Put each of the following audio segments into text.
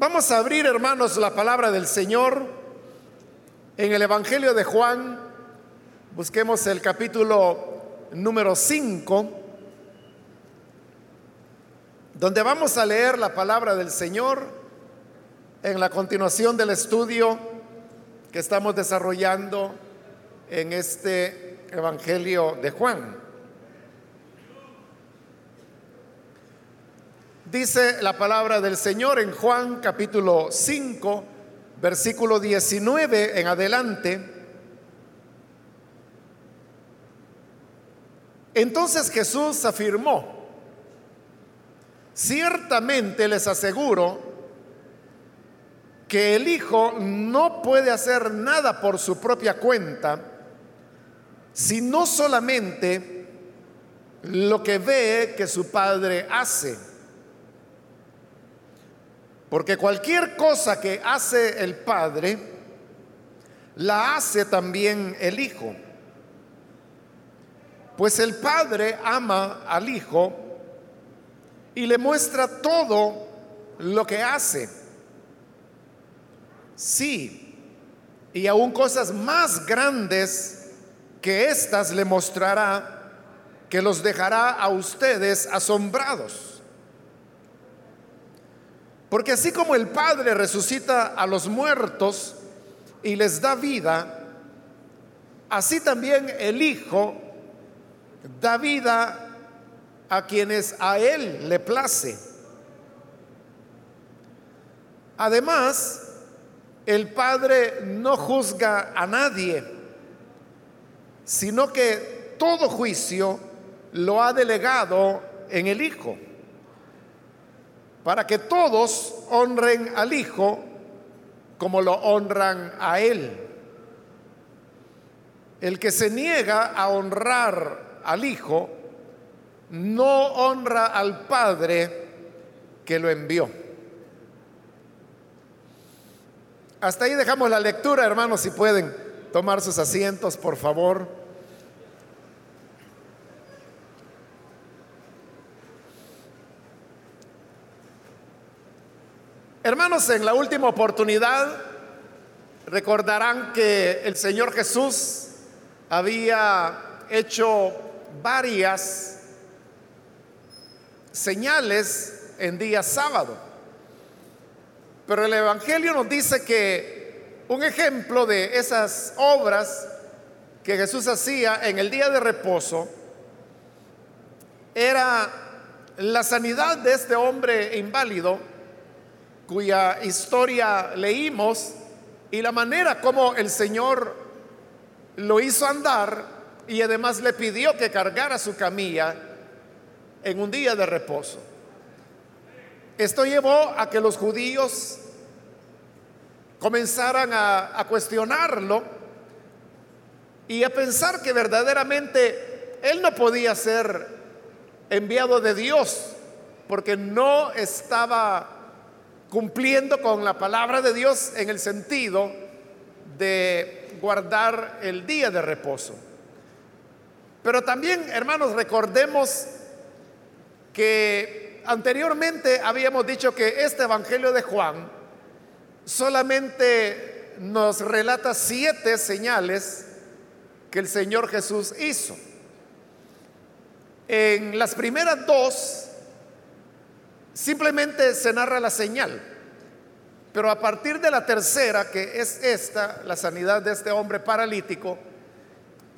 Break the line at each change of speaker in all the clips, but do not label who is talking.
Vamos a abrir, hermanos, la palabra del Señor en el Evangelio de Juan. Busquemos el capítulo número 5, donde vamos a leer la palabra del Señor en la continuación del estudio que estamos desarrollando en este Evangelio de Juan. Dice la palabra del Señor en Juan capítulo 5, versículo 19 en adelante. Entonces Jesús afirmó, ciertamente les aseguro que el Hijo no puede hacer nada por su propia cuenta, sino solamente lo que ve que su Padre hace porque cualquier cosa que hace el Padre, la hace también el Hijo. Pues el Padre ama al Hijo y le muestra todo lo que hace. Sí, y aún cosas más grandes que éstas le mostrará, que los dejará a ustedes asombrados. Porque así como el Padre resucita a los muertos y les da vida, así también el Hijo da vida a quienes a Él le place. Además, el Padre no juzga a nadie, sino que todo juicio lo ha delegado en el Hijo para que todos honren al Hijo como lo honran a Él. El que se niega a honrar al Hijo, no honra al Padre que lo envió. Hasta ahí dejamos la lectura, hermanos, si pueden tomar sus asientos, por favor. Hermanos, en la última oportunidad recordarán que el Señor Jesús había hecho varias señales en día sábado. Pero el Evangelio nos dice que un ejemplo de esas obras que Jesús hacía en el día de reposo era la sanidad de este hombre inválido cuya historia leímos y la manera como el Señor lo hizo andar y además le pidió que cargara su camilla en un día de reposo. Esto llevó a que los judíos comenzaran a, cuestionarlo y a pensar que verdaderamente él no podía ser enviado de Dios porque no estaba cumpliendo con la palabra de Dios en el sentido de guardar el día de reposo. Pero también, hermanos, recordemos que anteriormente habíamos dicho que este Evangelio de Juan solamente nos relata siete señales que el Señor Jesús hizo. En las primeras dos Simplemente se narra la señal. Pero a partir de la tercera, que es esta, la sanidad de este hombre paralítico,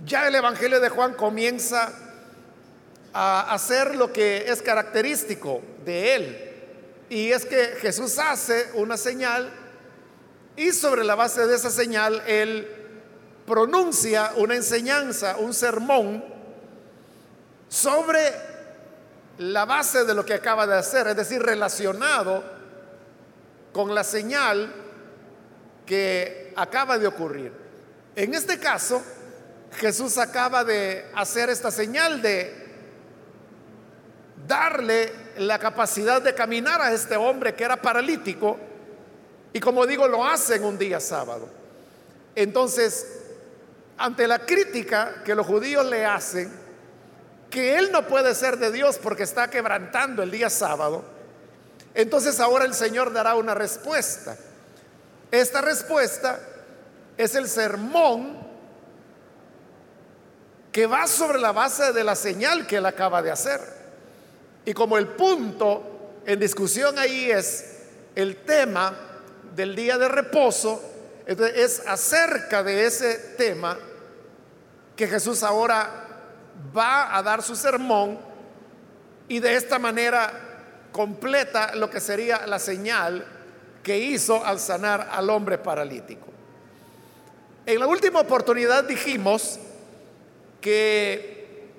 ya el Evangelio de Juan comienza a hacer lo que es característico de él. Y es que Jesús hace una señal y sobre la base de esa señal él pronuncia una enseñanza, un sermón sobre la base de lo que acaba de hacer, es decir, relacionado con la señal que acaba de ocurrir. En este caso, Jesús acaba de hacer esta señal de darle la capacidad de caminar a este hombre que era paralítico y como digo, lo hace en un día sábado. Entonces, ante la crítica que los judíos le hacen, que él no puede ser de Dios porque está quebrantando el día sábado, Entonces ahora el Señor dará una respuesta. Esta respuesta es el sermón que va sobre la base de la señal que él acaba de hacer. Y como el punto en discusión ahí es el tema del día de reposo, es acerca de ese tema que Jesús ahora va a dar su sermón y de esta manera completa lo que sería la señal que hizo al sanar al hombre paralítico. En la última oportunidad dijimos que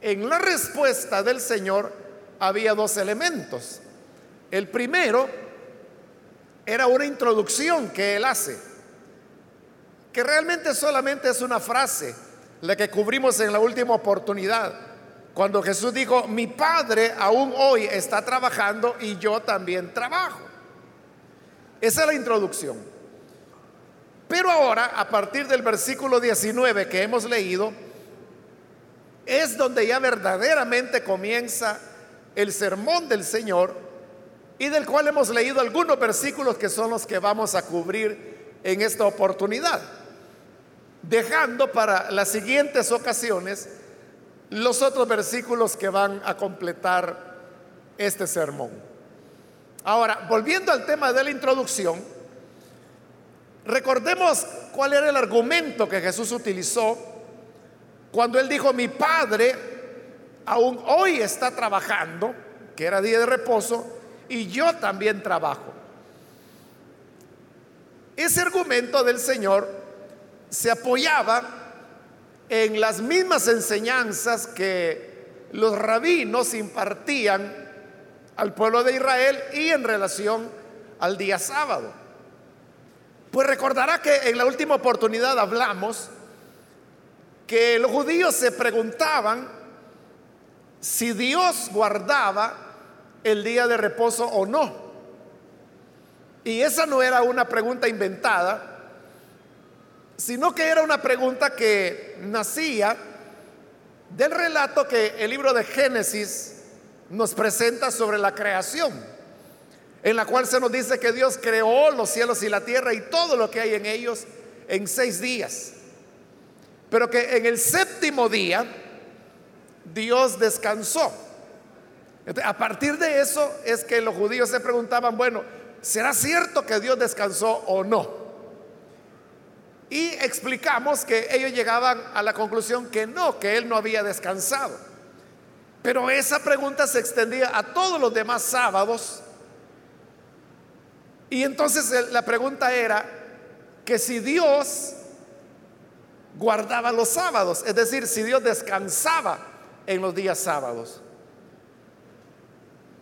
en la respuesta del Señor había dos elementos. El primero era una introducción que él hace, que realmente solamente es una frase, la que cubrimos en la última oportunidad, cuando Jesús dijo, mi Padre aún hoy está trabajando y yo también trabajo. Esa es la introducción. Pero ahora, a partir del versículo 19 que hemos leído, es donde ya verdaderamente comienza el sermón del Señor y del cual hemos leído algunos versículos que son los que vamos a cubrir en esta oportunidad, dejando para las siguientes ocasiones los otros versículos que van a completar este sermón. Ahora, volviendo al tema de la introducción, recordemos cuál era el argumento que Jesús utilizó cuando él dijo, mi Padre aún hoy está trabajando, que era día de reposo, y yo también trabajo. Ese argumento del Señor se apoyaba en las mismas enseñanzas que los rabinos impartían al pueblo de Israel y en relación al día sábado. Pues recordará que en la última oportunidad hablamos que los judíos se preguntaban si Dios guardaba el día de reposo o no. Y esa no era una pregunta inventada, sino que era una pregunta que nacía del relato que el libro de Génesis nos presenta sobre la creación, en la cual se nos dice que Dios creó los cielos y la tierra y todo lo que hay en ellos en seis días, pero que en el séptimo día Dios descansó a partir de eso es que los judíos se preguntaban, bueno, ¿será cierto que Dios descansó o no? Y explicamos que ellos llegaban a la conclusión que no, que Él no había descansado. Pero esa pregunta se extendía a todos los demás sábados. Y entonces la pregunta era que si Dios guardaba los sábados, es decir, si Dios descansaba en los días sábados.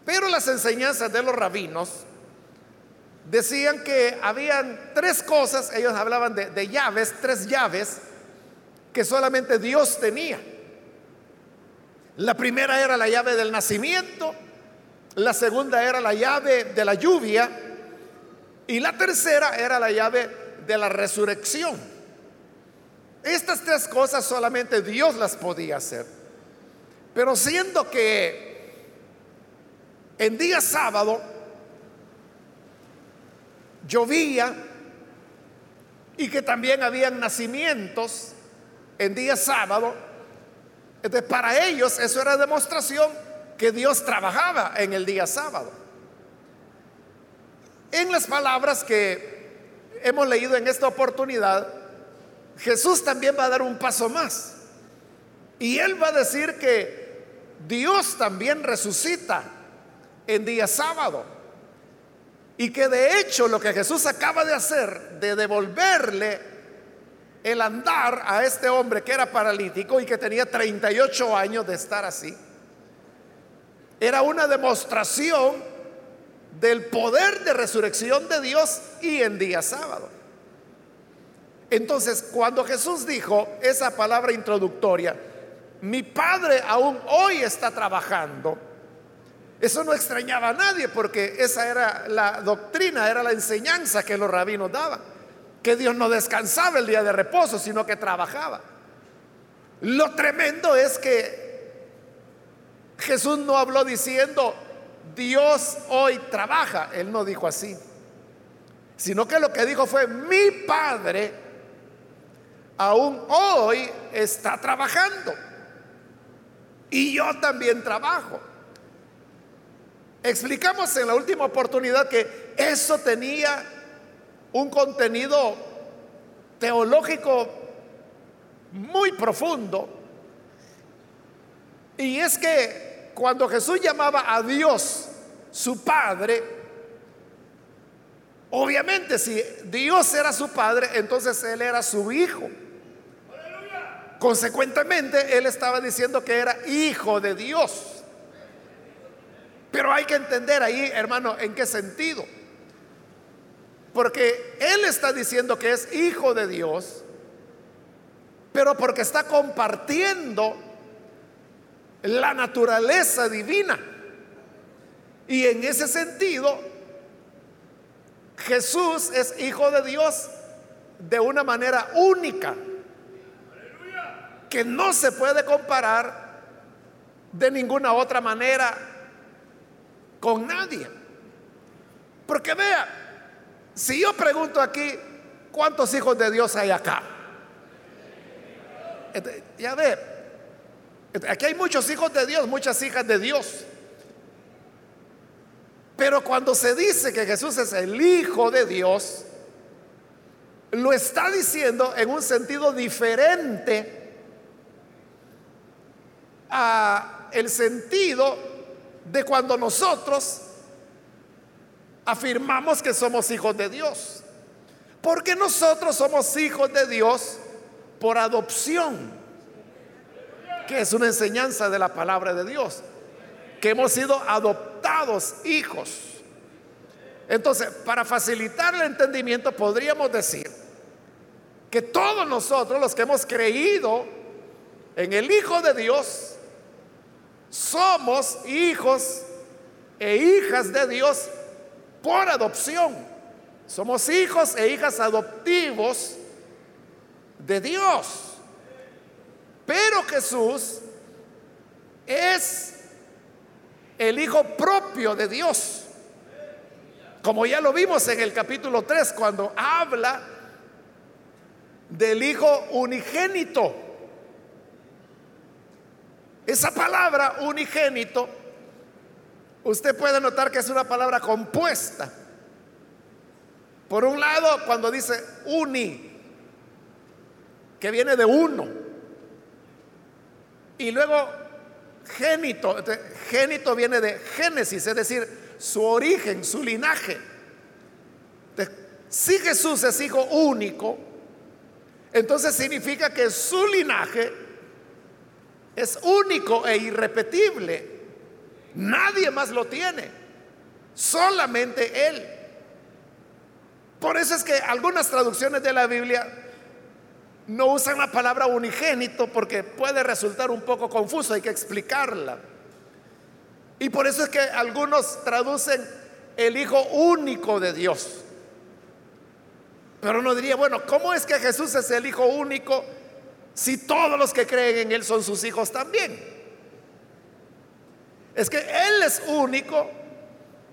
Pero las enseñanzas de los rabinos decían que habían tres cosas, ellos hablaban de, llaves, tres llaves que solamente Dios tenía. La primera era la llave del nacimiento, la segunda era la llave de la lluvia y la tercera era la llave de la resurrección. Estas tres cosas solamente Dios las podía hacer. Pero siendo que en día sábado llovía y que también habían nacimientos en día sábado. Entonces, para ellos eso era demostración que Dios trabajaba en el día sábado. En las palabras que hemos leído en esta oportunidad, Jesús también va a dar un paso más. Y él va a decir que Dios también resucita en día sábado. Y que de hecho lo que Jesús acaba de hacer, de devolverle el andar a este hombre que era paralítico y que tenía 38 años de estar así, era una demostración del poder de resurrección de Dios y en día sábado. Entonces, cuando Jesús dijo esa palabra introductoria, mi Padre aún hoy está trabajando, eso no extrañaba a nadie porque esa era la doctrina, era la enseñanza que los rabinos daban. Que Dios no descansaba el día de reposo, sino que trabajaba. Lo tremendo es que Jesús no habló diciendo, Dios hoy trabaja. Él no dijo así, sino que lo que dijo fue, mi Padre aún hoy está trabajando. Y yo también trabajo. Explicamos en la última oportunidad que eso tenía un contenido teológico muy profundo. Y es que cuando Jesús llamaba a Dios su Padre, obviamente si Dios era su Padre, entonces Él era su Hijo. Consecuentemente, Él estaba diciendo que era Hijo de Dios. Pero hay que entender ahí, hermano, en qué sentido. Porque Él está diciendo que es hijo de Dios, pero porque está compartiendo la naturaleza divina. Y en ese sentido, Jesús es hijo de Dios de una manera única, que no se puede comparar de ninguna otra manera con nadie. Porque vea, si yo pregunto aquí, ¿cuántos hijos de Dios hay acá? Ya ve, aquí hay muchos hijos de Dios, muchas hijas de Dios. Pero cuando se dice que Jesús es el Hijo de Dios, lo está diciendo en un sentido diferente a el sentido de cuando nosotros afirmamos que somos hijos de Dios. Porque nosotros somos hijos de Dios por adopción, que es una enseñanza de la palabra de Dios, que hemos sido adoptados hijos. Entonces, para facilitar el entendimiento, podríamos decir que todos nosotros, los que hemos creído en el Hijo de Dios, somos hijos e hijas de Dios por adopción. Somos hijos e hijas adoptivos de Dios. Pero Jesús es el hijo propio de Dios. Como ya lo vimos en el capítulo 3 cuando habla del hijo unigénito. Esa palabra unigénito, usted puede notar que es una palabra compuesta. Por un lado, cuando dice uni, que viene de uno. Y luego génito, génito viene de génesis, es decir, su origen, su linaje. Si Jesús es hijo único, entonces significa que su linaje es único e irrepetible. Nadie más lo tiene. Solamente Él. Por eso es que algunas traducciones de la Biblia no usan la palabra unigénito porque puede resultar un poco confuso, hay que explicarla. Y por eso es que algunos traducen el Hijo único de Dios. Pero uno diría, bueno, ¿cómo es que Jesús es el Hijo único si todos los que creen en Él son sus hijos también? Es que Él es único,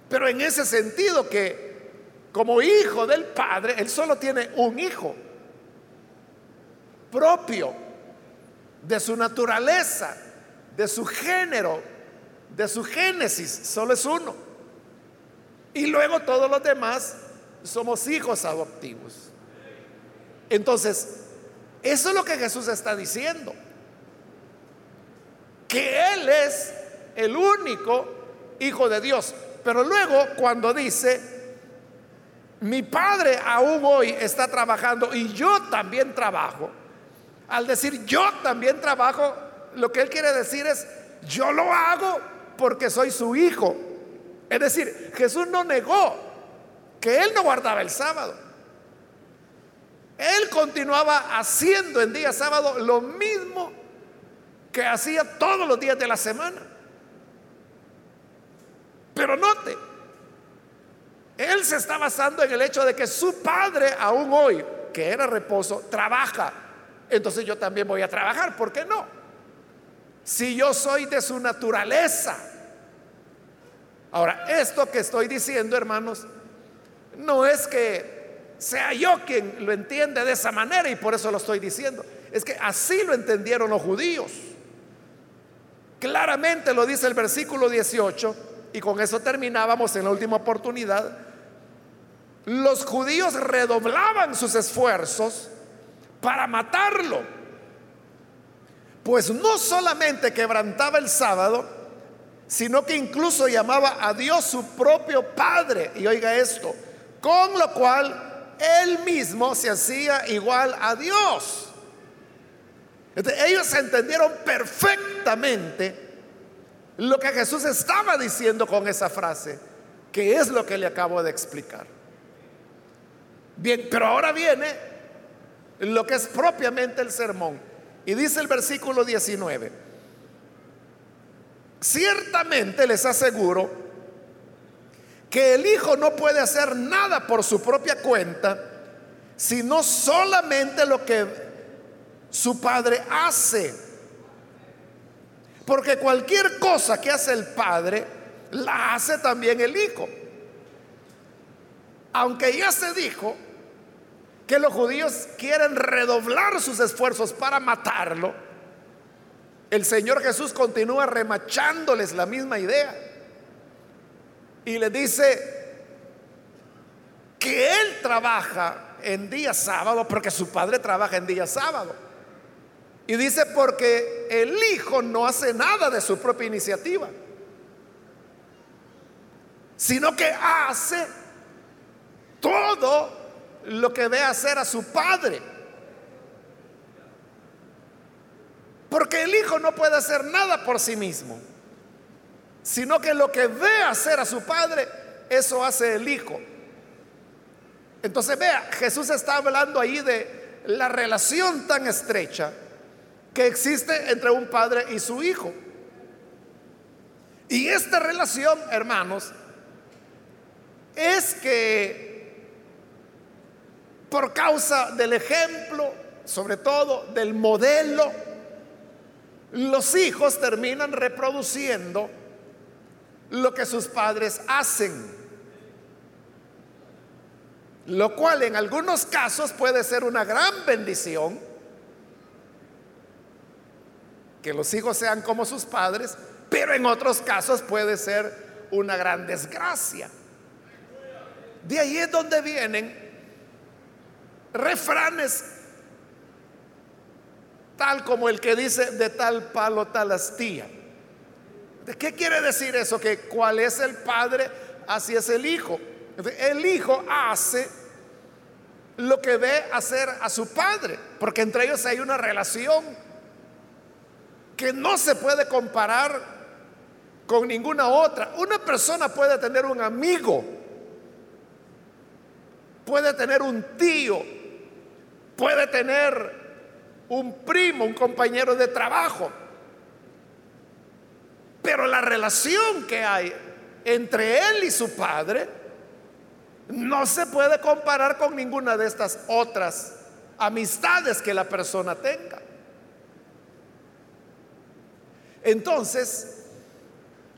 pero en ese sentido que como hijo del Padre, Él solo tiene un hijo propio de su naturaleza, de su género, de su génesis, solo es uno. Y luego todos los demás somos hijos adoptivos. Entonces, eso es lo que Jesús está diciendo. Que Él es el único Hijo de Dios. Pero luego cuando dice, mi Padre aún hoy está trabajando y yo también trabajo, al decir yo también trabajo, lo que Él quiere decir es, yo lo hago porque soy su Hijo. Es decir, Jesús no negó que Él no guardaba el sábado. Él continuaba haciendo en día sábado lo mismo que hacía todos los días de la semana. Pero note, él se está basando en el hecho de que su padre aún hoy, que era reposo, trabaja. Entonces yo también voy a trabajar, ¿por qué no? Si yo soy de su naturaleza, Ahora, esto que estoy diciendo, hermanos, no es que sea yo quien lo entiende de esa manera y por eso lo estoy diciendo. Es que así lo entendieron los judíos. Claramente lo dice el versículo 18 y con eso terminábamos en la última oportunidad. Los judíos redoblaban sus esfuerzos para matarlo. Pues no solamente quebrantaba el sábado, sino que incluso llamaba a Dios su propio Padre. Y oiga esto, con lo cual él mismo se hacía igual a Dios. ellos entendieron perfectamente lo que Jesús estaba diciendo con esa frase, que es lo que le acabo de explicar. Bien, pero ahora viene lo que es propiamente el sermón. Y dice el versículo 19, ciertamente les aseguro que el Hijo no puede hacer nada por su propia cuenta, sino solamente lo que su Padre hace. Porque cualquier cosa que hace el Padre, la hace también el Hijo. Aunque ya se dijo que los judíos quieren redoblar sus esfuerzos para matarlo, el Señor Jesús continúa remachándoles la misma idea. Y le dice que Él trabaja en día sábado porque su Padre trabaja en día sábado. Y dice porque el Hijo no hace nada de su propia iniciativa, sino que hace todo lo que ve hacer a su padre. Porque el hijo no puede hacer nada por sí mismo, sino que lo que ve hacer a su padre, eso hace el hijo. Entonces vea, Jesús está hablando ahí de la relación tan estrecha que existe entre un padre y su hijo. Y esta relación, hermanos, es que por causa del ejemplo, sobre todo del modelo, los hijos terminan reproduciendo lo que sus padres hacen. Lo cual en algunos casos puede ser una gran bendición, que los hijos sean como sus padres, pero en otros casos puede ser una gran desgracia. De ahí es donde vienen refranes tal como el que dice de tal palo tal astilla. ¿De qué quiere decir eso? Que cuál es el padre, así es el hijo. El hijo hace lo que ve hacer a su padre, porque entre ellos hay una relación que no se puede comparar con ninguna otra. Una persona puede tener un amigo, puede tener un tío, puede tener un primo, un compañero de trabajo, pero la relación que hay entre él y su padre no se puede comparar con ninguna de estas otras amistades que la persona tenga. Entonces,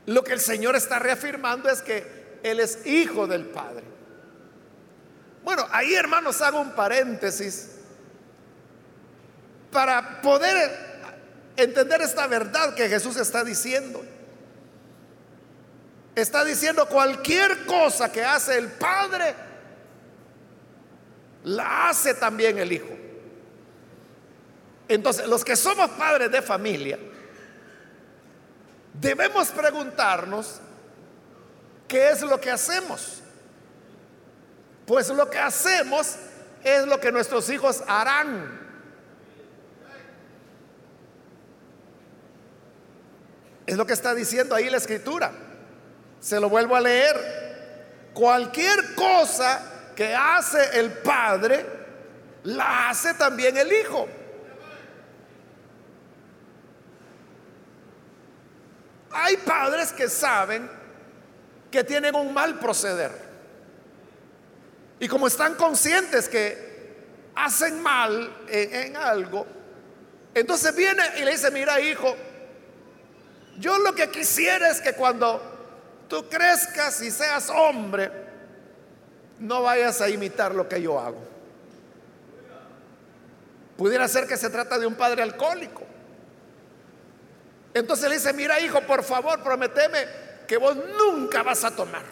lo que el Señor está reafirmando es que Él es hijo del Padre. Bueno, ahí hermanos hago un paréntesis para poder entender esta verdad que Jesús está diciendo. Está diciendo cualquier cosa que hace el Padre, la hace también el Hijo. Entonces, los que somos padres de familia, debemos preguntarnos qué es lo que hacemos. Pues lo que hacemos es lo que nuestros hijos harán. Es lo que está diciendo ahí la escritura. Se lo vuelvo a leer. Cualquier cosa que hace el Padre, la hace también el Hijo. Hay padres que saben que tienen un mal proceder. Y como están conscientes que hacen mal en, algo, entonces viene y le dice, mira hijo, yo lo que quisiera es que cuando tú crezcas y seas hombre, no vayas a imitar lo que yo hago. Pudiera ser que se trata de un padre alcohólico. Entonces le dice, mira hijo, por favor, prometeme que vos nunca vas a tomar.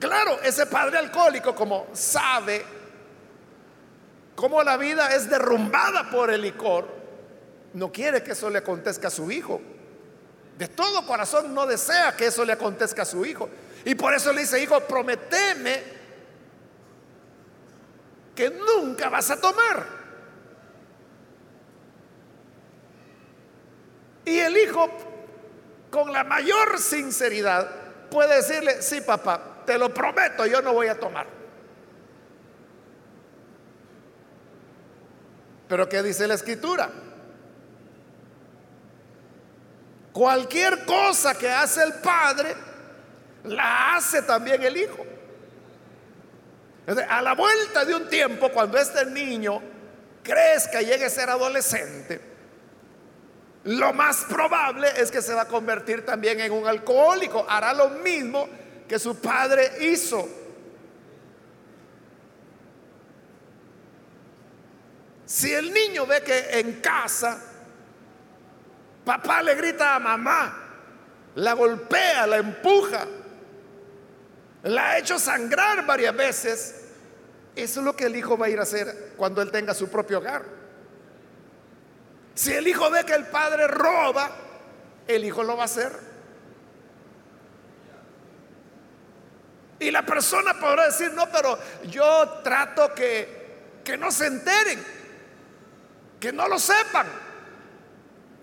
Claro, ese padre alcohólico como sabe cómo la vida es derrumbada por el licor, no quiere que eso le acontezca a su hijo. De todo corazón no desea que eso le acontezca a su hijo. Y por eso le dice, hijo, prometeme que nunca vas a tomar. Y el hijo, con la mayor sinceridad, puede decirle, sí, papá, te lo prometo, yo no voy a tomar. Pero ¿qué dice la escritura? Cualquier cosa que hace el padre, la hace también el hijo. A la vuelta de un tiempo, cuando este niño crezca y llegue a ser adolescente, lo más probable es que se va a convertir también en un alcohólico. Hará lo mismo que su padre hizo. Si el niño ve que en casa papá le grita a mamá, la golpea, la empuja, la ha hecho sangrar varias veces, eso es lo que el hijo va a ir a hacer cuando él tenga su propio hogar. Si el hijo ve que el padre roba, el hijo lo va a hacer. Y la persona podrá decir, no, pero yo trato que, que no se enteren, que no lo sepan.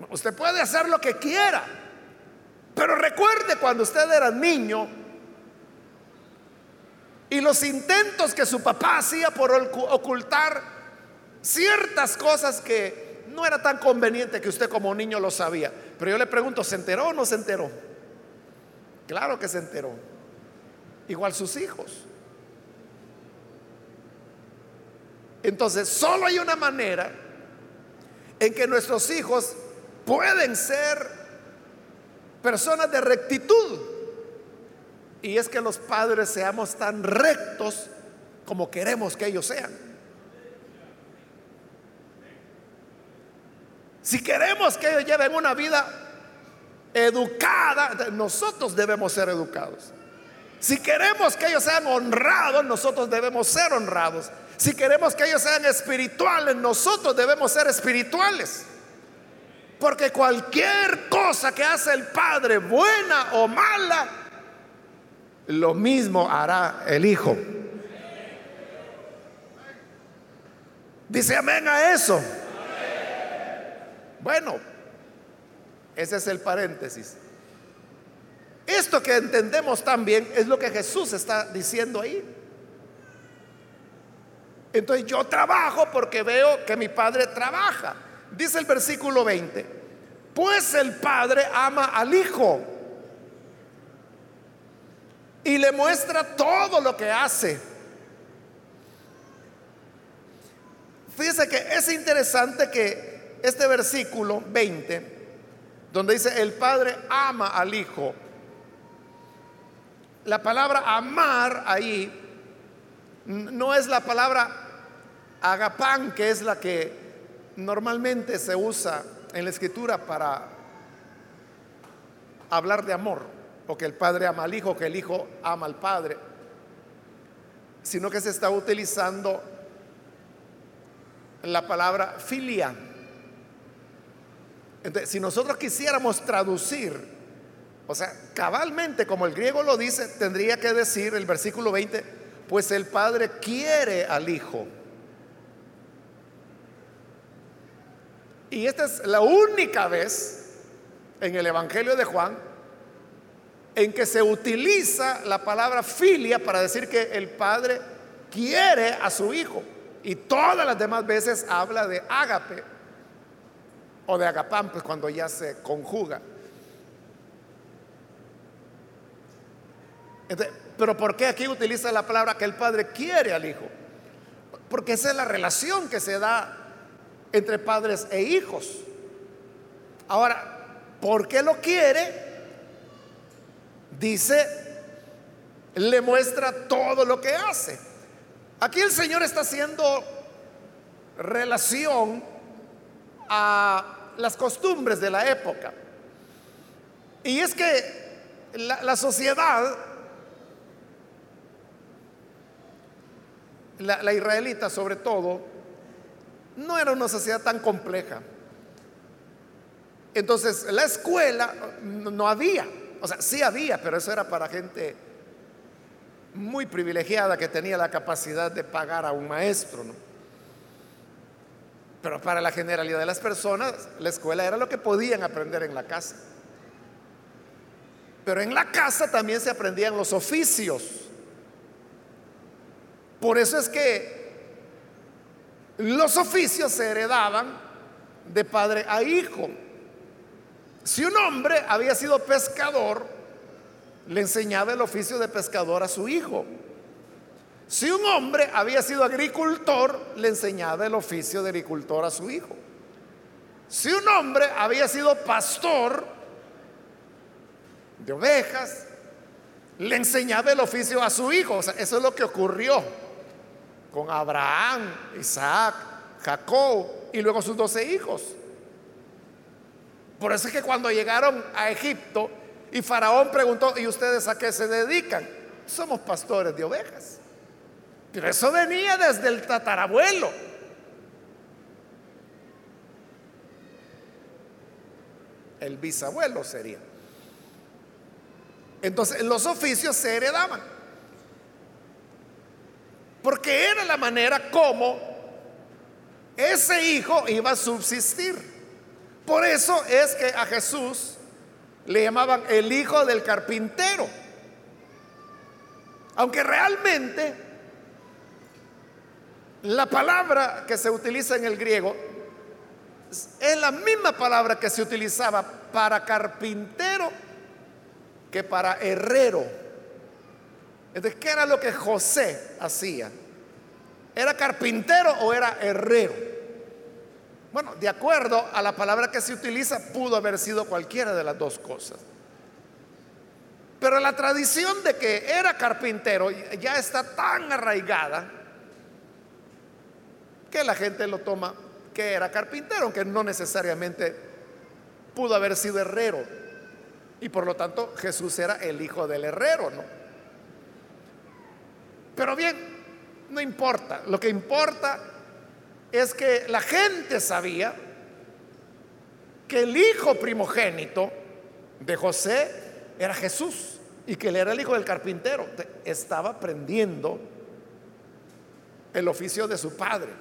Usted puede hacer lo que quiera, pero recuerde cuando usted era niño y los intentos que su papá hacía por ocultar ciertas cosas que no era tan conveniente que usted como niño lo sabía. Pero yo le pregunto, ¿se enteró o no se enteró? Claro que se enteró. Igual sus hijos. Entonces, solo hay una manera en que nuestros hijos pueden ser personas de rectitud. Y es que los padres seamos tan rectos como queremos que ellos sean. Si queremos que ellos lleven una vida educada, nosotros debemos ser educados. Si queremos que ellos sean honrados, nosotros debemos ser honrados. Si queremos que ellos sean espirituales, nosotros debemos ser espirituales. Porque cualquier cosa que hace el Padre, buena o mala, lo mismo hará el Hijo. Dice amén a eso. Bueno, ese es el paréntesis. Esto que entendemos también es lo que Jesús está diciendo ahí. Entonces yo trabajo porque veo que mi padre trabaja. Dice el versículo 20, pues el padre ama al hijo y le muestra todo lo que hace. Fíjese que es interesante que este versículo 20, donde dice, el Padre ama al Hijo, la palabra amar ahí no es la palabra agapán, que es la que normalmente se usa en la escritura para hablar de amor, o que el Padre ama al Hijo, o que el Hijo ama al Padre, sino que se está utilizando la palabra filia entonces, si nosotros quisiéramos traducir, o sea, cabalmente como el griego lo dice, tendría que decir el versículo 20, pues el Padre quiere al Hijo. Y esta es la única vez en el Evangelio de Juan en que se utiliza la palabra filia para decir que el Padre quiere a su Hijo. Y todas las demás veces habla de ágape, o de agapán, pues cuando ya se conjuga. Pero ¿por qué aquí utiliza la palabra que el padre quiere al hijo? Porque esa es la relación que se da entre padres e hijos. Ahora, porque lo quiere, dice, le muestra todo lo que hace. Aquí el Señor está haciendo relación a las costumbres de la época. Y es que la, sociedad, la israelita sobre todo, no era una sociedad tan compleja. Entonces, la escuela no había, o sea, sí había, pero eso era para gente muy privilegiada que tenía la capacidad de pagar a un maestro, ¿no? Pero para la generalidad de las personas, la escuela era lo que podían aprender en la casa. Pero en la casa también se aprendían los oficios. Por eso es que los oficios se heredaban de padre a hijo. Si un hombre había sido pescador, le enseñaba el oficio de pescador a su hijo. Si un hombre había sido agricultor, le enseñaba el oficio de agricultor a su hijo. Si un hombre había sido pastor de ovejas, le enseñaba el oficio a su hijo. eso es lo que ocurrió con Abraham, Isaac, Jacob y luego sus doce hijos. Por eso es que cuando llegaron a Egipto y Faraón preguntó, ¿y ustedes a qué se dedican? Somos pastores de ovejas. Pero eso venía desde el tatarabuelo. El bisabuelo sería. Entonces los oficios se heredaban. Porque era la manera como ese hijo iba a subsistir. Por eso es que a Jesús le llamaban el hijo del carpintero. Aunque realmente la palabra que se utiliza en el griego es la misma palabra que se utilizaba para carpintero que para herrero. Entonces, ¿qué era lo que José hacía? ¿Era carpintero o era herrero? Bueno, de acuerdo a la palabra que se utiliza, pudo haber sido cualquiera de las dos cosas. Pero la tradición de que era carpintero ya está tan arraigada que la gente lo toma que era carpintero, aunque no necesariamente pudo haber sido herrero. Y por lo tanto Jesús era el hijo del herrero, ¿no? Pero bien, no importa. Lo que importa es que la gente sabía que el hijo primogénito de José era Jesús y que él era el hijo del carpintero. Estaba aprendiendo el oficio de su padre.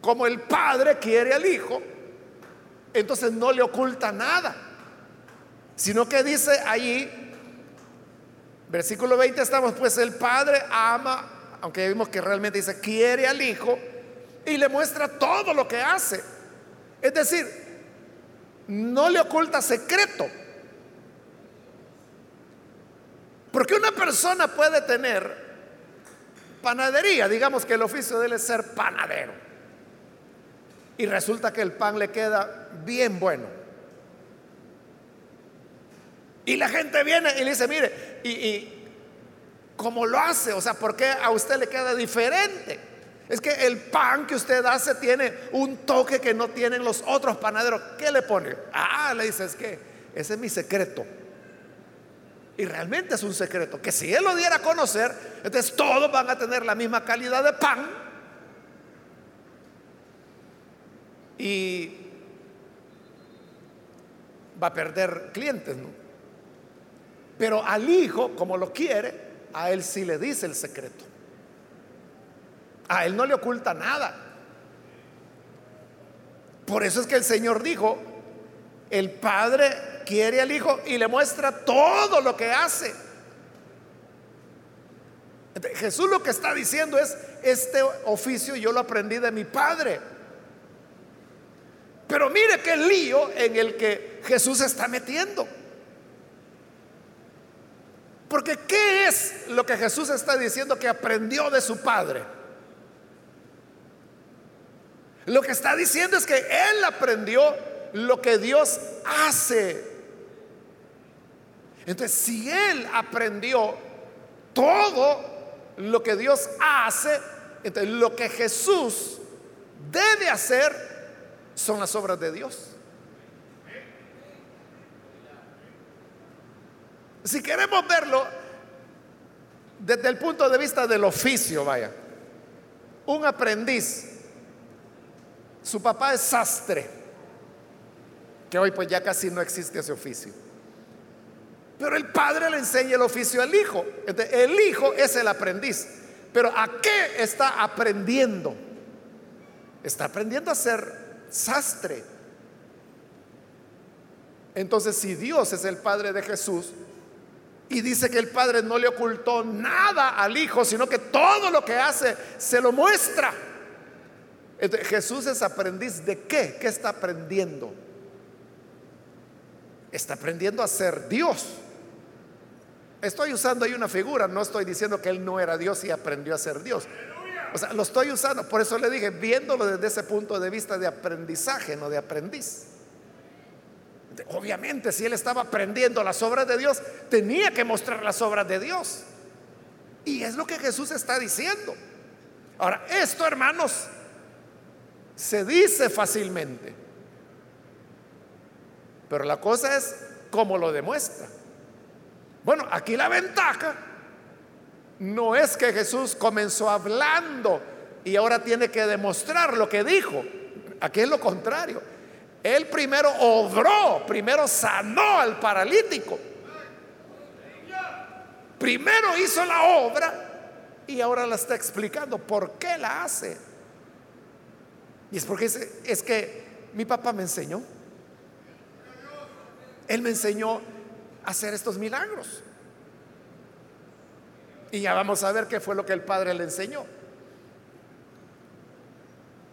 Como el padre quiere al hijo, entonces no le oculta nada, sino que dice allí, versículo 20 estamos, pues el padre ama aunque vimos que realmente dice, quiere al Hijo y le muestra todo lo que hace. Es decir, no le oculta secreto. Porque una persona puede tener panadería, digamos que el oficio de él es ser panadero. Y resulta que el pan le queda bien bueno. Y la gente viene y le dice, mire, y, y ¿Cómo lo hace? O sea, ¿por qué a usted le queda diferente? Es que el pan que usted hace tiene un toque que no tienen los otros panaderos. ¿Qué le pone? Ah, le dice, es que ese es mi secreto. Y realmente es un secreto, que si él lo diera a conocer, entonces todos van a tener la misma calidad de pan. Y va a perder clientes, ¿no? Pero al hijo, como lo quiere, a él sí le dice el secreto. A él no le oculta nada. Por eso es que el Señor dijo, el Padre quiere al Hijo y le muestra todo lo que hace. Jesús lo que está diciendo es, este oficio yo lo aprendí de mi Padre. Pero mire qué lío en el que Jesús está metiendo. Porque ¿qué es lo que Jesús está diciendo que aprendió de su Padre? Lo que está diciendo es que Él aprendió lo que Dios hace. Entonces, si él aprendió todo lo que Dios hace, entonces lo que Jesús debe hacer son las obras de Dios. Si queremos verlo desde el punto de vista del oficio, vaya, un aprendiz, su papá es sastre, que hoy pues ya casi no existe ese oficio. Pero el padre le enseña el oficio al hijo. el hijo es el aprendiz. Pero ¿a qué está aprendiendo? Está aprendiendo a ser sastre. Entonces, si Dios es el Padre de Jesús y dice que el Padre no le ocultó nada al Hijo, sino que todo lo que hace se lo muestra. Entonces, Jesús es aprendiz de qué? ¿Qué está aprendiendo? Está aprendiendo a ser Dios. Estoy usando ahí una figura, no estoy diciendo que él no era Dios y aprendió a ser Dios. O sea, lo estoy usando, por eso le dije, viéndolo desde ese punto de vista de aprendizaje, no de aprendiz. Obviamente, si él estaba aprendiendo las obras de Dios, tenía que mostrar las obras de Dios. Y es lo que Jesús está diciendo. Ahora, esto, hermanos, se dice fácilmente. Pero la cosa es cómo lo demuestra. Bueno, aquí la ventaja no es que Jesús comenzó hablando y ahora tiene que demostrar lo que dijo. Aquí es lo contrario. Él primero obró, primero sanó al paralítico. Primero hizo la obra y ahora la está explicando. ¿Por qué la hace? Y es porque es, que mi papá me enseñó. Él me enseñó hacer estos milagros. Y ya vamos a ver qué fue lo que el padre le enseñó.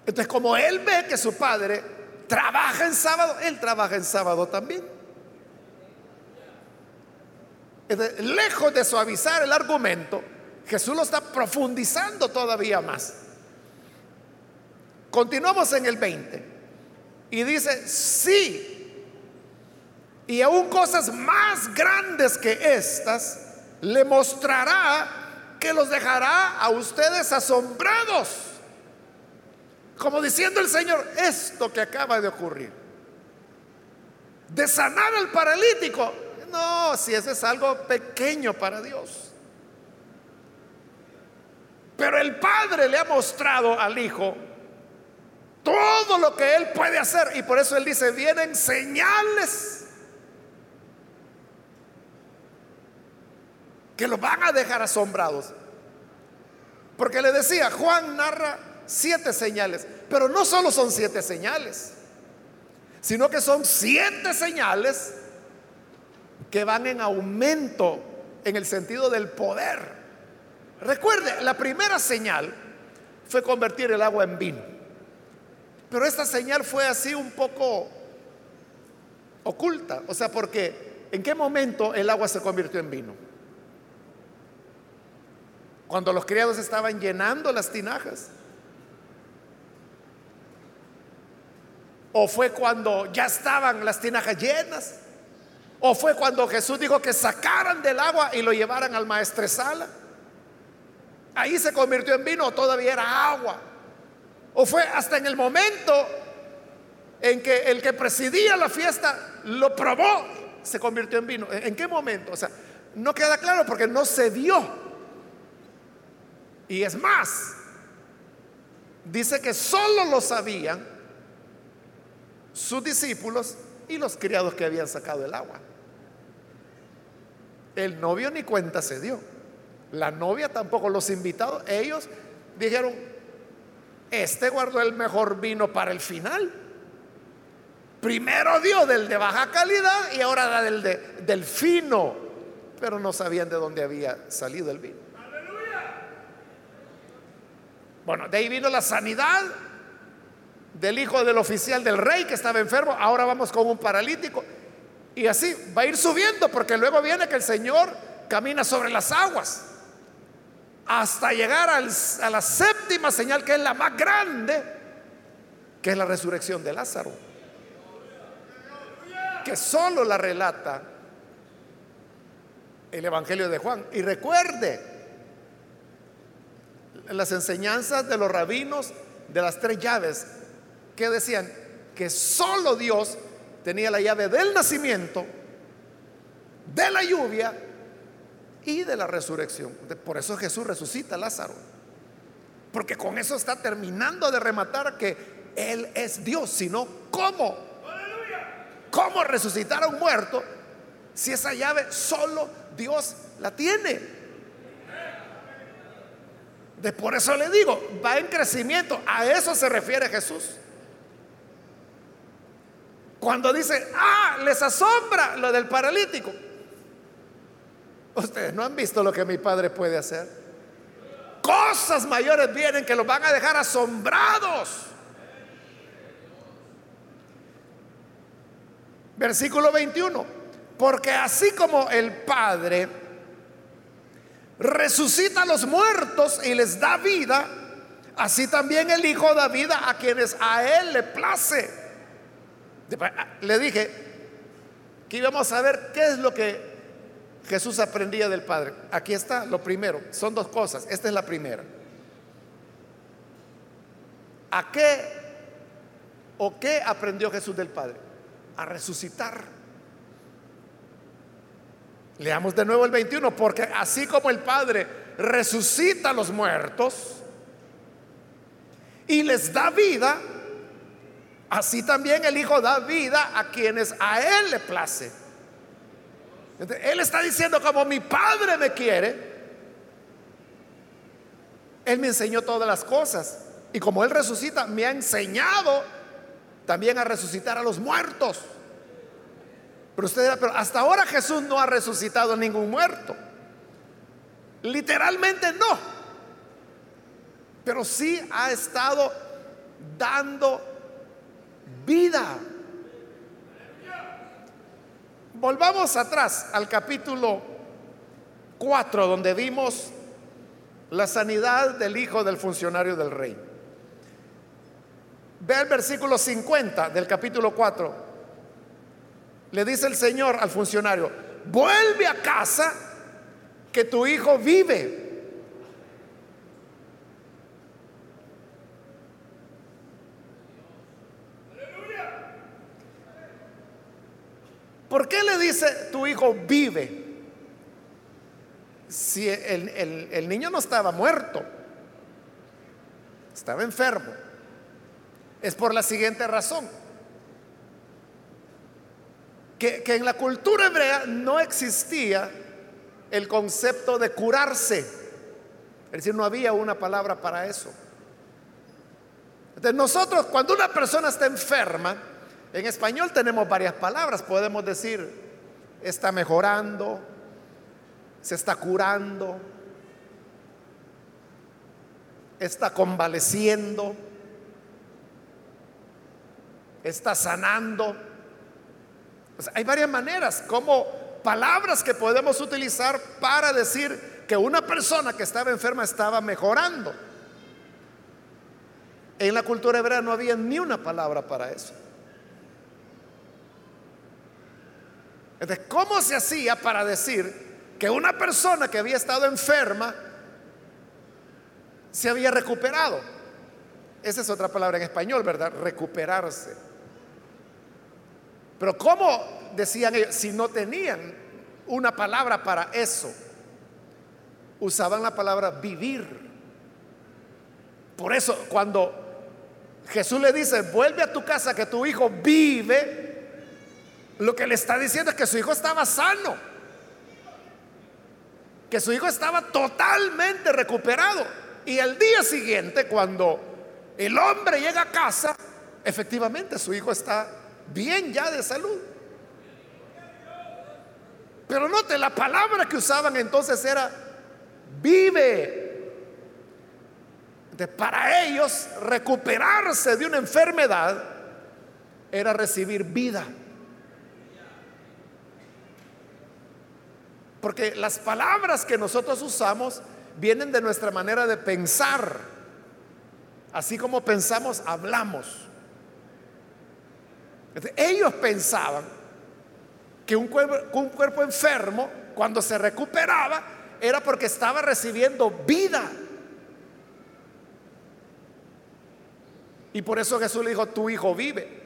Entonces, como él ve que su padre trabaja en sábado, él trabaja en sábado también. lejos de suavizar el argumento, Jesús lo está profundizando todavía más. Continuamos en el 20. Y dice, sí, y aún cosas más grandes que estas, le mostrará que los dejará a ustedes asombrados. Como diciendo el Señor, esto que acaba de ocurrir, de sanar al paralítico, no, si eso es algo pequeño para Dios. Pero el Padre le ha mostrado al Hijo todo lo que Él puede hacer. Y por eso Él dice, vienen señales que los van a dejar asombrados. Porque le decía, Juan narra siete señales, pero no solo son siete señales, sino que son siete señales que van en aumento en el sentido del poder. Recuerde, la primera señal fue convertir el agua en vino. Pero esta señal fue así un poco oculta. O sea, porque ¿en qué momento el agua se convirtió en vino? cuando los criados estaban llenando las tinajas. O fue cuando ya estaban las tinajas llenas. O fue cuando Jesús dijo que sacaran del agua y lo llevaran al maestresala. Ahí se convirtió en vino o todavía era agua. O fue hasta en el momento en que el que presidía la fiesta lo probó, se convirtió en vino. ¿En qué momento? O sea, no queda claro porque no se vio. Y es más, dice que solo lo sabían sus discípulos y los criados que habían sacado el agua. El novio ni cuenta se dio. La novia tampoco, los invitados, ellos dijeron, este guardó el mejor vino para el final. Primero dio del de baja calidad y ahora da del, de, del fino, pero no sabían de dónde había salido el vino. Bueno, de ahí vino la sanidad del hijo del oficial del rey que estaba enfermo. Ahora vamos con un paralítico. Y así va a ir subiendo porque luego viene que el Señor camina sobre las aguas. Hasta llegar a la séptima señal que es la más grande, que es la resurrección de Lázaro. que solo la relata el Evangelio de Juan. Y recuerde las enseñanzas de los rabinos de las tres llaves que decían que solo Dios tenía la llave del nacimiento, de la lluvia y de la resurrección. Por eso Jesús resucita a Lázaro. Porque con eso está terminando de rematar que Él es Dios, sino ¿cómo? ¿Cómo resucitar a un muerto si esa llave solo Dios la tiene? De por eso le digo, va en crecimiento. A eso se refiere Jesús. Cuando dice, ah, les asombra lo del paralítico. Ustedes no han visto lo que mi padre puede hacer. Cosas mayores vienen que los van a dejar asombrados. Versículo 21. Porque así como el Padre resucita a los muertos y les da vida, así también el Hijo da vida a quienes a Él le place. Le dije que íbamos a ver qué es lo que Jesús aprendía del Padre. Aquí está lo primero. Son dos cosas. Esta es la primera. ¿A qué o qué aprendió Jesús del Padre? A resucitar. Leamos de nuevo el 21, porque así como el Padre resucita a los muertos y les da vida, así también el Hijo da vida a quienes a Él le place. Él está diciendo como mi Padre me quiere, Él me enseñó todas las cosas. Y como Él resucita, me ha enseñado también a resucitar a los muertos. Pero usted dirá, pero hasta ahora Jesús no ha resucitado a ningún muerto. Literalmente no. Pero sí ha estado dando vida. Volvamos atrás al capítulo 4, donde vimos la sanidad del hijo del funcionario del rey. Ve el versículo 50 del capítulo 4. Le dice el Señor al funcionario, vuelve a casa que tu hijo vive. ¿Por qué le dice tu hijo vive? Si el, el, niño no estaba muerto, estaba enfermo. Es por la siguiente razón. Que, que, en la cultura hebrea no existía el concepto de curarse. Es decir, no había una palabra para eso. Entonces nosotros, cuando una persona está enferma, en español tenemos varias palabras. Podemos decir, está mejorando, se está curando, está convaleciendo, está sanando. hay varias maneras, como palabras que podemos utilizar para decir que una persona que estaba enferma estaba mejorando. En la cultura hebrea no había ni una palabra para eso. Entonces, ¿cómo se hacía para decir que una persona que había estado enferma se había recuperado? Esa es otra palabra en español, ¿verdad? Recuperarse. Pero ¿cómo decían ellos si no tenían una palabra para eso? Usaban la palabra vivir. Por eso cuando Jesús le dice, vuelve a tu casa que tu hijo vive, lo que le está diciendo es que su hijo estaba sano, que su hijo estaba totalmente recuperado. Y al día siguiente, cuando el hombre llega a casa, efectivamente su hijo está bien ya de salud. Pero note, la palabra que usaban entonces era vive. De, para ellos, recuperarse de una enfermedad era recibir vida. Porque las palabras que nosotros usamos vienen de nuestra manera de pensar. Así como pensamos, hablamos. Ellos pensaban que un cuerpo, enfermo, cuando se recuperaba, era porque estaba recibiendo vida. Y por eso Jesús le dijo, tu hijo vive.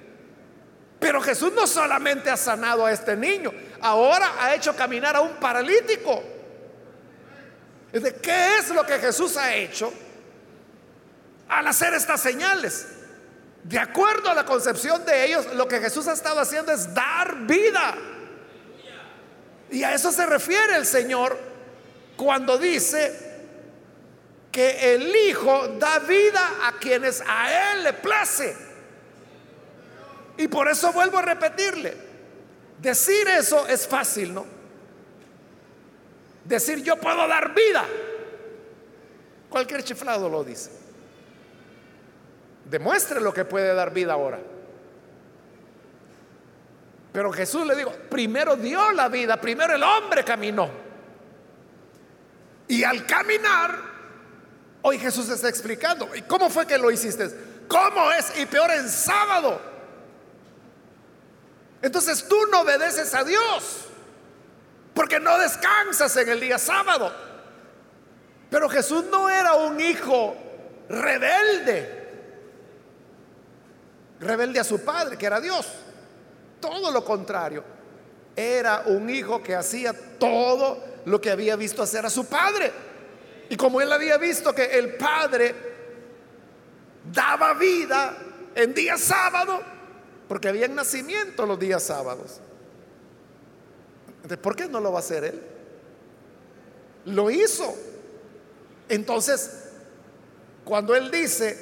Pero Jesús no solamente ha sanado a este niño, ahora ha hecho caminar a un paralítico. ¿Qué es lo que Jesús ha hecho al hacer estas señales? De acuerdo a la concepción de ellos, lo que Jesús ha estado haciendo es dar vida. Y a eso se refiere el Señor cuando dice que el Hijo da vida a quienes a Él le place. Y por eso vuelvo a repetirle, decir eso es fácil, ¿no? Decir yo puedo dar vida. Cualquier chiflado lo dice. Demuestre lo que puede dar vida ahora. Pero Jesús le dijo, primero dio la vida, primero el hombre caminó. Y al caminar, hoy Jesús está explicando, ¿y cómo fue que lo hiciste? ¿Cómo es? Y peor en sábado. Entonces tú no obedeces a Dios, porque no descansas en el día sábado. Pero Jesús no era un hijo rebelde, rebelde a su padre, que era Dios. Todo lo contrario. Era un hijo que hacía todo lo que había visto hacer a su padre. Y como él había visto que el padre daba vida en día sábado, porque había nacimiento los días sábados. ¿por qué no lo va a hacer él? Lo hizo. Entonces, cuando él dice,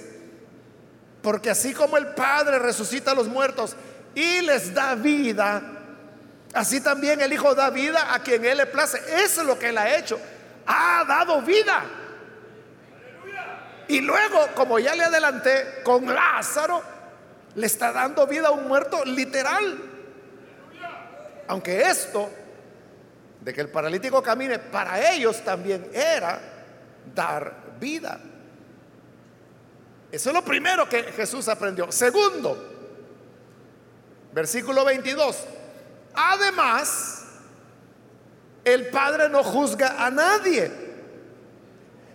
porque así como el Padre resucita a los muertos y les da vida, así también el Hijo da vida a quien Él le place. Eso es lo que Él ha hecho. Ha dado vida. Y luego, como ya le adelanté, con Lázaro le está dando vida a un muerto literal. Aunque esto, de que el paralítico camine, para ellos también era dar vida. Eso es lo primero que Jesús aprendió. Segundo, Versículo 22. Además, el Padre no juzga a nadie,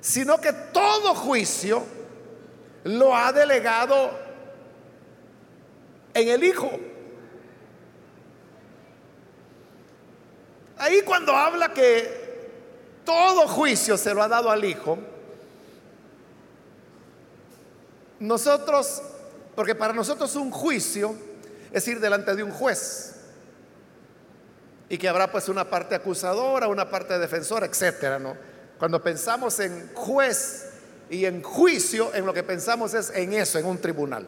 sino que todo juicio lo ha delegado en el Hijo. Ahí cuando habla que todo juicio se lo ha dado al Hijo, nosotros, porque para nosotros un juicio es ir delante de un juez y que habrá pues una parte acusadora, una parte defensora, etcétera, ¿no? Cuando pensamos en juez y en juicio, en lo que pensamos es en eso, en un tribunal.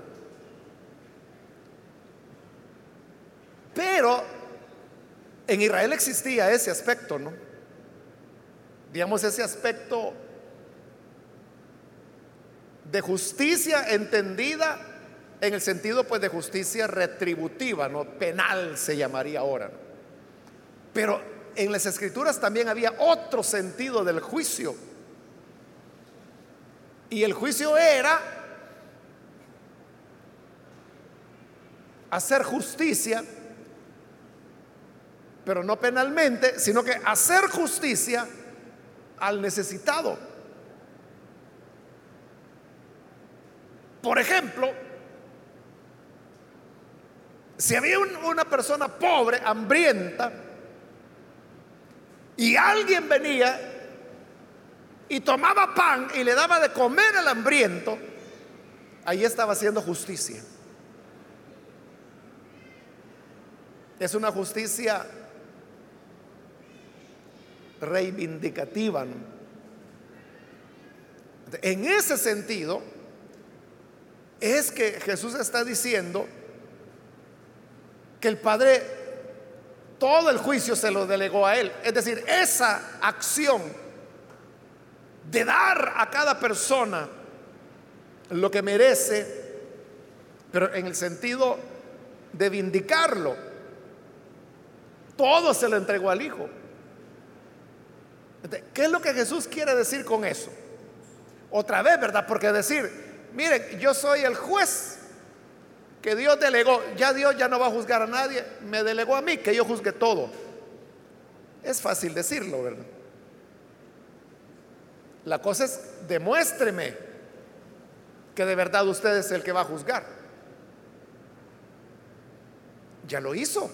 Pero en Israel existía ese aspecto, ¿no? Digamos, ese aspecto de justicia entendida en el sentido pues de justicia retributiva, no penal se llamaría ahora. Pero en las escrituras también había otro sentido del juicio. Y el juicio era hacer justicia, pero no penalmente, sino que hacer justicia al necesitado. Por ejemplo, si había una persona pobre, hambrienta, y alguien venía y tomaba pan y le daba de comer al hambriento, ahí estaba haciendo justicia. Es una justicia reivindicativa. En ese sentido, es que Jesús está diciendo, que el Padre todo el juicio se lo delegó a Él. Es decir, esa acción de dar a cada persona lo que merece, pero en el sentido de vindicarlo, todo se lo entregó al Hijo. ¿Qué es lo que Jesús quiere decir con eso? Otra vez, ¿verdad? Porque decir, miren, yo soy el juez que Dios delegó, ya Dios ya no va a juzgar a nadie, me delegó a mí que yo juzgue todo. Es fácil decirlo, ¿verdad? La cosa es, demuéstreme que de verdad usted es el que va a juzgar. Ya lo hizo.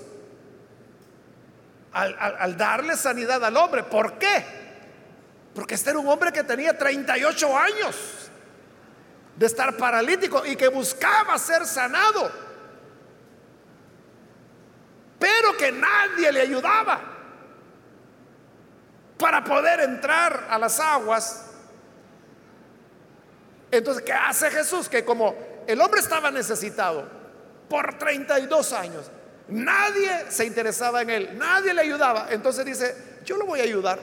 Al, darle sanidad al hombre. ¿Por qué? Porque este era un hombre que tenía 38 años de estar paralítico y que buscaba ser sanado, pero que nadie le ayudaba para poder entrar a las aguas. Entonces, ¿qué hace Jesús? Que como el hombre estaba necesitado por 32 años, nadie se interesaba en él, nadie le ayudaba, entonces dice, yo lo voy a ayudar.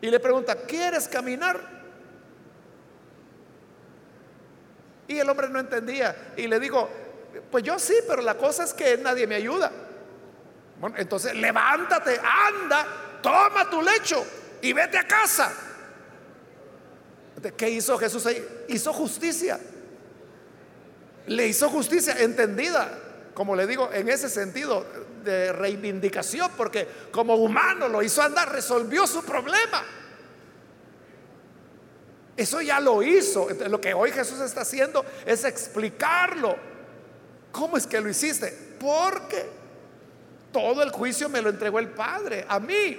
Y le pregunta, ¿quieres caminar? Y el hombre no entendía. Y le digo, pues yo sí, pero la cosa es que nadie me ayuda. Bueno, entonces levántate, anda, toma tu lecho y vete a casa. ¿Qué hizo Jesús ahí? Hizo justicia. Le hizo justicia entendida, como le digo, en ese sentido de reivindicación, porque como humano lo hizo andar, resolvió su problema. Eso ya lo hizo. lo que hoy Jesús está haciendo es explicarlo. ¿Cómo es que lo hiciste? Porque todo el juicio me lo entregó el Padre, a mí.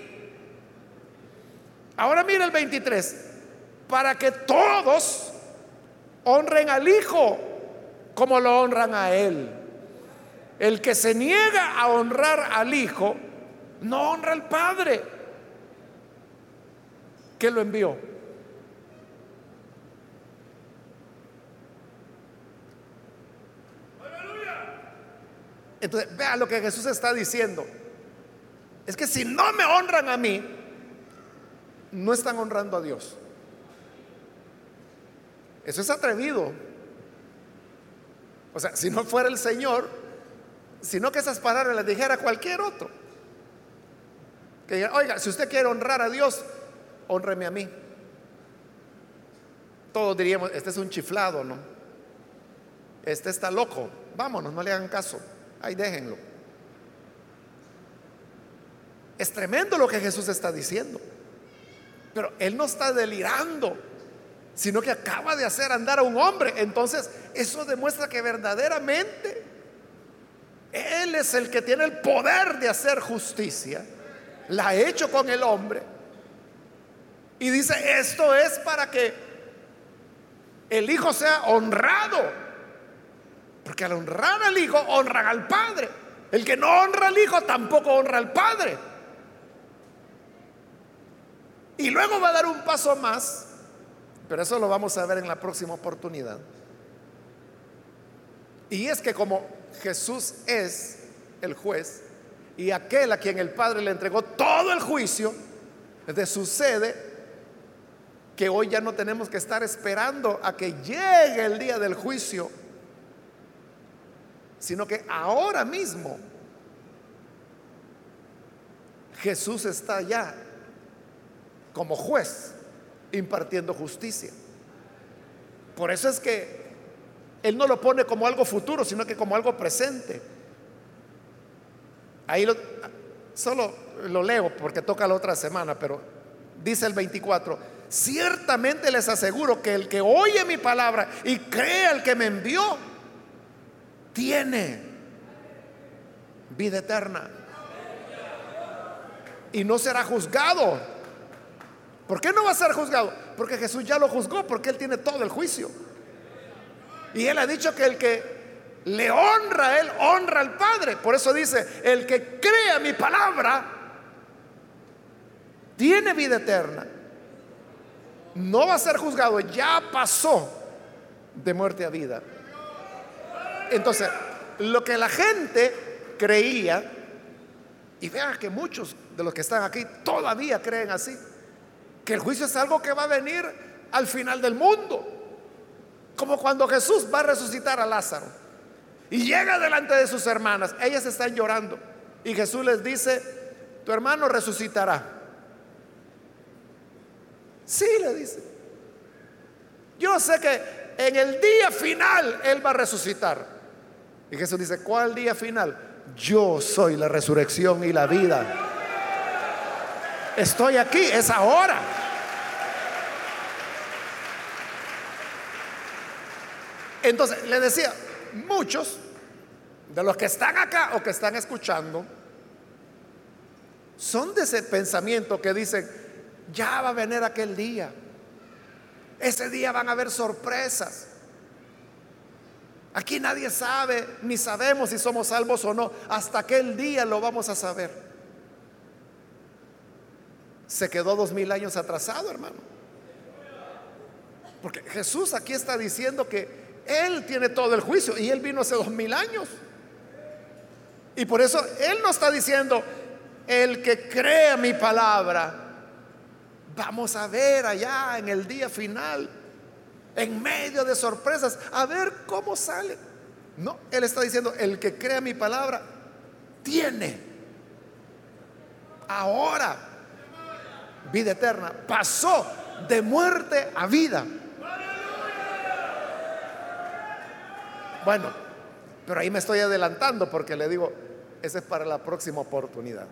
Ahora mira el 23. Para que todos honren al Hijo como lo honran a Él. El que se niega a honrar al Hijo, no honra al Padre que lo envió. Entonces, vea lo que Jesús está diciendo. Es que si no me honran a mí, no están honrando a Dios. Eso es atrevido. O sea, si no fuera el Señor, sino que esas palabras las dijera cualquier otro. Que diga, oiga, si usted quiere honrar a Dios, honreme a mí. Todos diríamos, este es un chiflado, ¿no? Este está loco. Vámonos, no le hagan caso. Ahí déjenlo. Es tremendo lo que Jesús está diciendo. Pero Él no está delirando, sino que acaba de hacer andar a un hombre. Entonces, eso demuestra que verdaderamente Él es el que tiene el poder de hacer justicia. La ha hecho con el hombre. Y dice, esto es para que el Hijo sea honrado porque al honrar al Hijo, honran al Padre. El que no honra al Hijo tampoco honra al Padre. Y luego va a dar un paso más, pero eso lo vamos a ver en la próxima oportunidad. Y es que como Jesús es el juez y aquel a quien el Padre le entregó todo el juicio, entonces sucede que hoy ya no tenemos que estar esperando a que llegue el día del juicio sino que ahora mismo Jesús está ya como juez impartiendo justicia. Por eso es que Él no lo pone como algo futuro, sino que como algo presente. Ahí solo lo leo porque toca la otra semana, pero dice el 24, ciertamente les aseguro que el que oye mi palabra y cree al que me envió, tiene vida eterna. Y no será juzgado. ¿Por qué no va a ser juzgado? Porque Jesús ya lo juzgó, porque Él tiene todo el juicio. Y Él ha dicho que el que le honra a Él, honra al Padre. Por eso dice, el que crea mi palabra, tiene vida eterna. No va a ser juzgado, ya pasó de muerte a vida. Entonces, lo que la gente creía, y vean que muchos de los que están aquí todavía creen así, que el juicio es algo que va a venir al final del mundo. Como cuando Jesús va a resucitar a Lázaro y llega delante de sus hermanas, ellas están llorando y Jesús les dice, tu hermano resucitará. Sí, le dice. Yo sé que en el día final Él va a resucitar. Y Jesús dice, ¿cuál día final? Yo soy la resurrección y la vida. Estoy aquí, es ahora. Entonces, le decía, muchos de los que están acá o que están escuchando, son de ese pensamiento que dicen, ya va a venir aquel día. Ese día van a haber sorpresas. Aquí nadie sabe, ni sabemos si somos salvos o no. Hasta aquel día lo vamos a saber. Se quedó dos mil años atrasado, hermano. Porque Jesús aquí está diciendo que Él tiene todo el juicio y Él vino hace dos mil años. Y por eso Él no está diciendo, el que crea mi palabra, Vamos a ver allá en el día final, en medio de sorpresas, a ver cómo sale. No, Él está diciendo, el que crea mi palabra, tiene ahora vida eterna. Pasó de muerte a vida. Bueno, pero ahí me estoy adelantando porque le digo, ese es para la próxima oportunidad.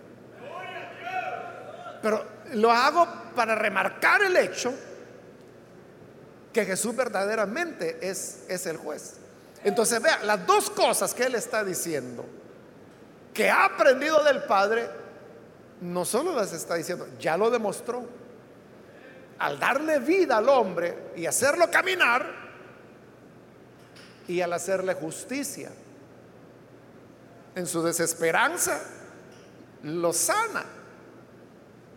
Pero lo hago para remarcar el hecho que Jesús verdaderamente es, es el juez. Entonces vea, las dos cosas que él está diciendo, que ha aprendido del Padre, no solo las está diciendo, ya lo demostró. Al darle vida al hombre y hacerlo caminar, y al hacerle justicia, en su desesperanza, lo sana.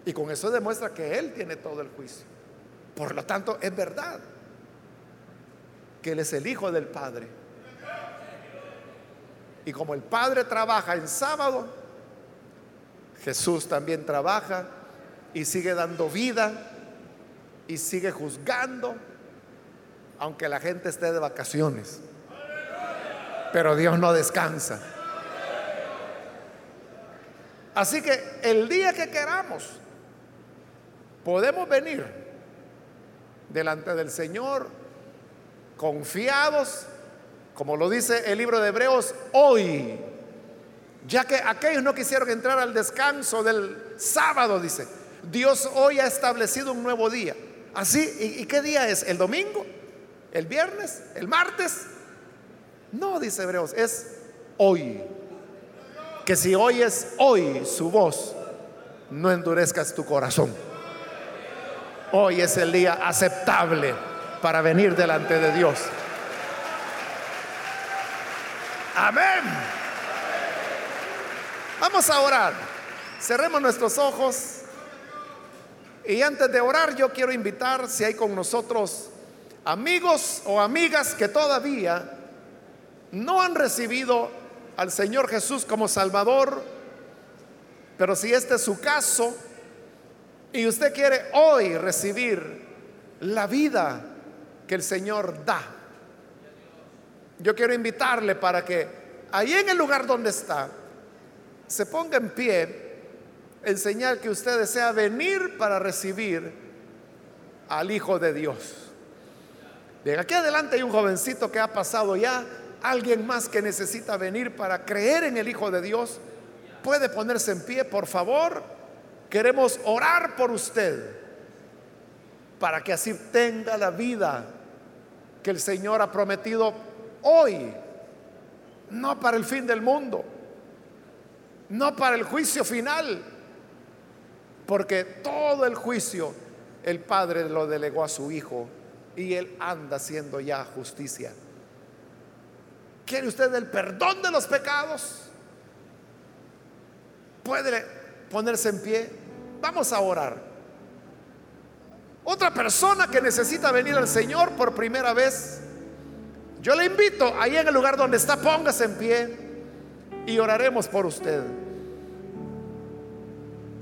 Y con eso demuestra que Él tiene todo el juicio. Por lo tanto, es verdad que Él es el Hijo del Padre. Y como el Padre trabaja en sábado, Jesús también trabaja y sigue dando vida y sigue juzgando, aunque la gente esté de vacaciones. Pero Dios no descansa. Así que el día que queramos, podemos venir delante del Señor confiados, como lo dice el libro de Hebreos, hoy, ya que aquellos no quisieron entrar al descanso del sábado, dice, Dios hoy ha establecido un nuevo día. Así, ¿y, qué día es? ¿El domingo? ¿El viernes? ¿El martes? No, dice Hebreos, es hoy. Que si oyes hoy su voz, no endurezcas tu corazón. Hoy es el día aceptable para venir delante de Dios. Amén. Vamos a orar. Cerremos nuestros ojos. Y antes de orar, yo quiero invitar si hay con nosotros amigos o amigas que todavía no han recibido al Señor Jesús como Salvador, pero si este es su caso, y usted quiere hoy recibir la vida que el Señor da, yo quiero invitarle para que ahí en el lugar donde está, se ponga en pie en señal que usted desea venir para recibir al Hijo de Dios. Bien, aquí adelante hay un jovencito que ha pasado ya, alguien más que necesita venir para creer en el Hijo de Dios. Puede ponerse en pie, por favor. Queremos orar por usted para que así tenga la vida que el Señor ha prometido hoy, no para el fin del mundo, no para el juicio final, porque todo el juicio el Padre lo delegó a su Hijo y Él anda haciendo ya justicia. ¿Quiere usted el perdón de los pecados? ¿Puede ponerse en pie? Vamos a orar. Otra persona que necesita venir al Señor por primera vez, yo le invito ahí en el lugar donde está, póngase en pie y oraremos por usted.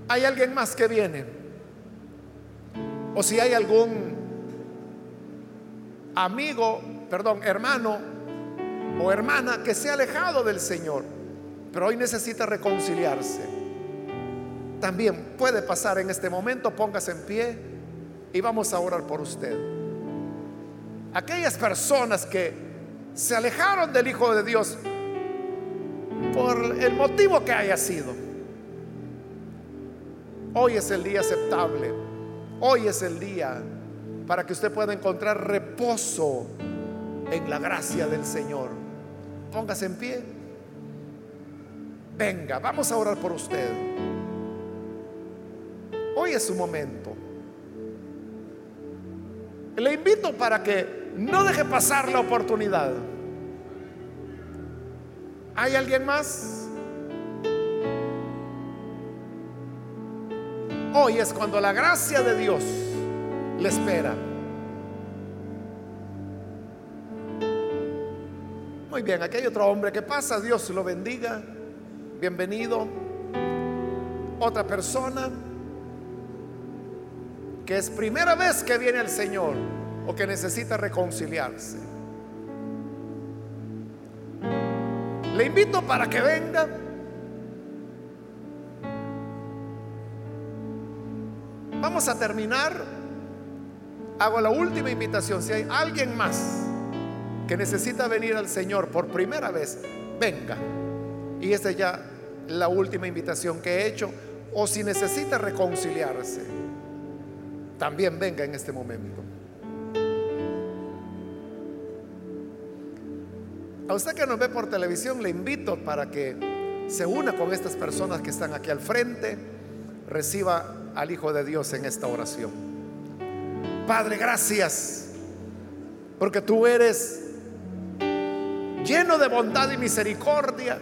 ¿Hay alguien más que viene? O si hay algún amigo, perdón, hermano o hermana que se ha alejado del Señor, pero hoy necesita reconciliarse también puede pasar en este momento. Póngase en pie y vamos a orar por usted. aquellas personas que se alejaron del Hijo de Dios por el motivo que haya sido. Hoy es el día aceptable. Hoy es el día para que usted pueda encontrar reposo en la gracia del Señor. Póngase en pie. Venga, vamos a orar por usted. Hoy es su momento. Le invito para que no deje pasar la oportunidad. ¿Hay alguien más? Hoy es cuando la gracia de Dios le espera. Muy bien, aquí hay otro hombre que pasa, Dios lo bendiga. Bienvenido. Otra persona que es primera vez que viene el Señor o que necesita reconciliarse. Le invito para que venga. Vamos a terminar. Hago la última invitación. Si hay alguien más que necesita venir al Señor por primera vez, venga. Y esta es ya la última invitación que he hecho. O si necesita reconciliarse, también venga en este momento. A usted que nos ve por televisión le invito para que se una con estas personas que están aquí al frente, reciba al Hijo de Dios en esta oración. Padre, gracias, porque tú eres lleno de bondad y misericordia.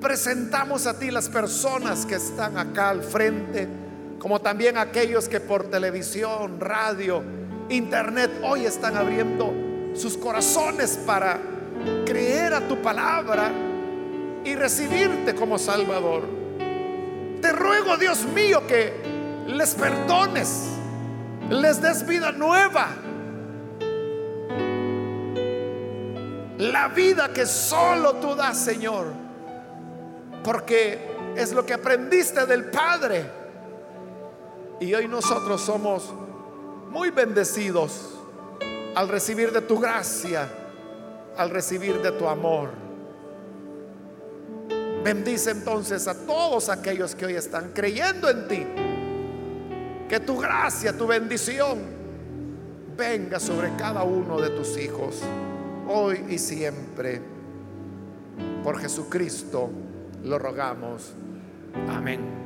Presentamos a ti las personas que están acá al frente, como también aquellos que por televisión, radio, internet hoy están abriendo sus corazones para creer a tu palabra y recibirte como Salvador. Te ruego, Dios mío, que les perdones, les des vida nueva. La vida que solo tú das, Señor, porque es lo que aprendiste del Padre. Y hoy nosotros somos muy bendecidos al recibir de tu gracia al recibir de tu amor. Bendice entonces a todos aquellos que hoy están creyendo en ti. Que tu gracia, tu bendición venga sobre cada uno de tus hijos, hoy y siempre. Por Jesucristo lo rogamos. Amén.